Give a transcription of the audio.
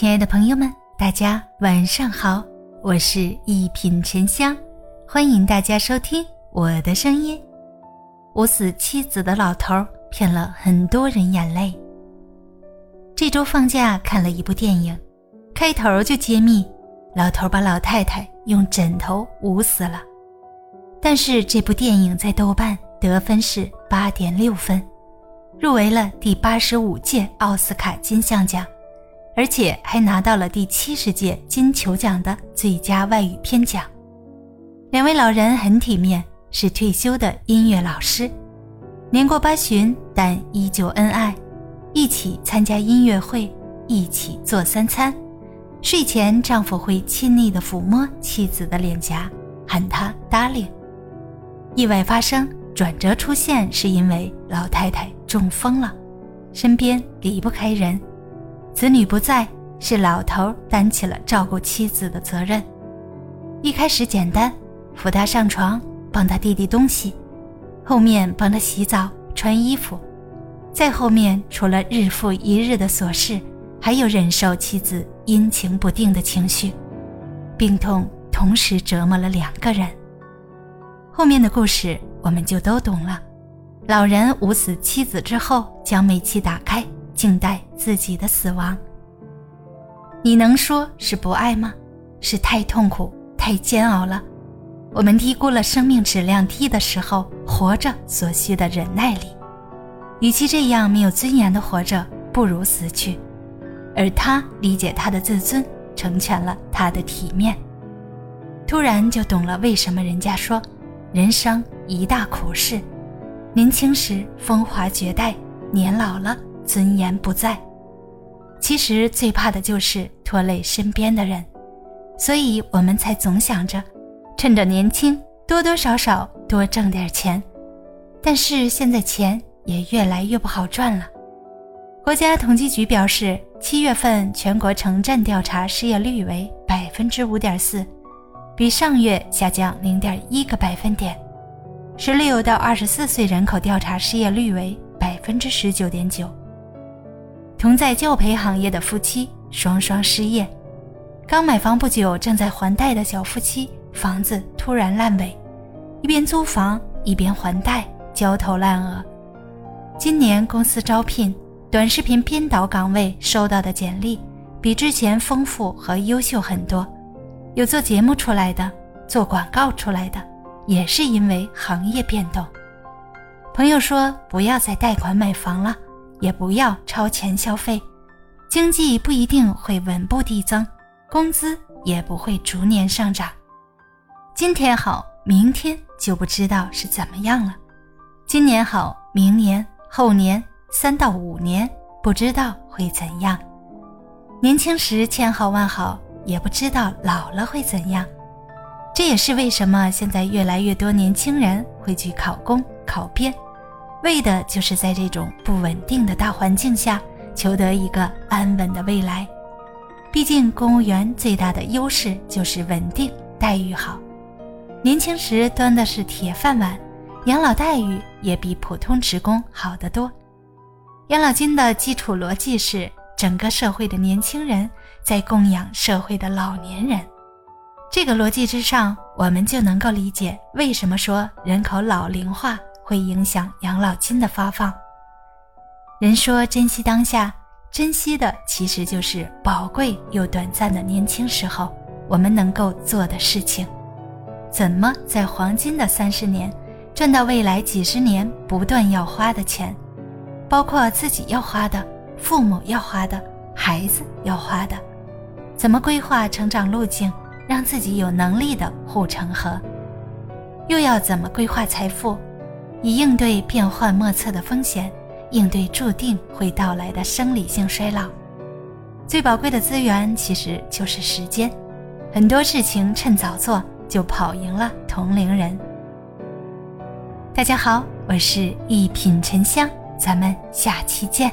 亲爱的朋友们，大家晚上好，我是一品沉香，欢迎大家收听我的声音。捂死妻子的老头骗了很多人眼泪。这周放假看了一部电影，开头就揭秘老头把老太太用枕头捂死了。但是这部电影在豆瓣得分是八点六分，入围了第八十五届奥斯卡金像奖。而且还拿到了第七十届金球奖的最佳外语片奖。两位老人很体面，是退休的音乐老师，年过八旬，但依旧恩爱，一起参加音乐会，一起做三餐。睡前，丈夫会亲昵地抚摸妻子的脸颊，喊她 “darling”。意外发生，转折出现，是因为老太太中风了，身边离不开人。子女不在，是老头担起了照顾妻子的责任。一开始简单，扶他上床，帮他递递东西，后面帮他洗澡、穿衣服，再后面除了日复一日的琐事，还有忍受妻子阴晴不定的情绪，病痛同时折磨了两个人。后面的故事我们就都懂了。老人捂死妻子之后，将煤气打开。静待自己的死亡。你能说是不爱吗？是太痛苦、太煎熬了。我们低估了生命质量低的时候活着所需的忍耐力。与其这样没有尊严的活着，不如死去。而他理解他的自尊，成全了他的体面。突然就懂了为什么人家说，人生一大苦事。年轻时风华绝代，年老了。尊严不在，其实最怕的就是拖累身边的人，所以我们才总想着，趁着年轻多多少少多挣点钱。但是现在钱也越来越不好赚了。国家统计局表示，七月份全国城镇调查失业率为百分之五点四，比上月下降零点一个百分点。十六到二十四岁人口调查失业率为百分之十九点九。同在教培行业的夫妻双双失业，刚买房不久正在还贷的小夫妻房子突然烂尾，一边租房一边还贷，焦头烂额。今年公司招聘短视频编导岗位收到的简历比之前丰富和优秀很多，有做节目出来的，做广告出来的，也是因为行业变动。朋友说不要再贷款买房了。也不要超前消费，经济不一定会稳步递增，工资也不会逐年上涨。今天好，明天就不知道是怎么样了；今年好，明年、后年、三到五年不知道会怎样。年轻时千好万好，也不知道老了会怎样。这也是为什么现在越来越多年轻人会去考公、考编。为的就是在这种不稳定的大环境下，求得一个安稳的未来。毕竟公务员最大的优势就是稳定、待遇好。年轻时端的是铁饭碗，养老待遇也比普通职工好得多。养老金的基础逻辑是整个社会的年轻人在供养社会的老年人。这个逻辑之上，我们就能够理解为什么说人口老龄化。会影响养老金的发放。人说珍惜当下，珍惜的其实就是宝贵又短暂的年轻时候，我们能够做的事情。怎么在黄金的三十年，赚到未来几十年不断要花的钱，包括自己要花的、父母要花的、孩子要花的？怎么规划成长路径，让自己有能力的护城河？又要怎么规划财富？以应对变幻莫测的风险，应对注定会到来的生理性衰老。最宝贵的资源其实就是时间，很多事情趁早做，就跑赢了同龄人。大家好，我是一品沉香，咱们下期见。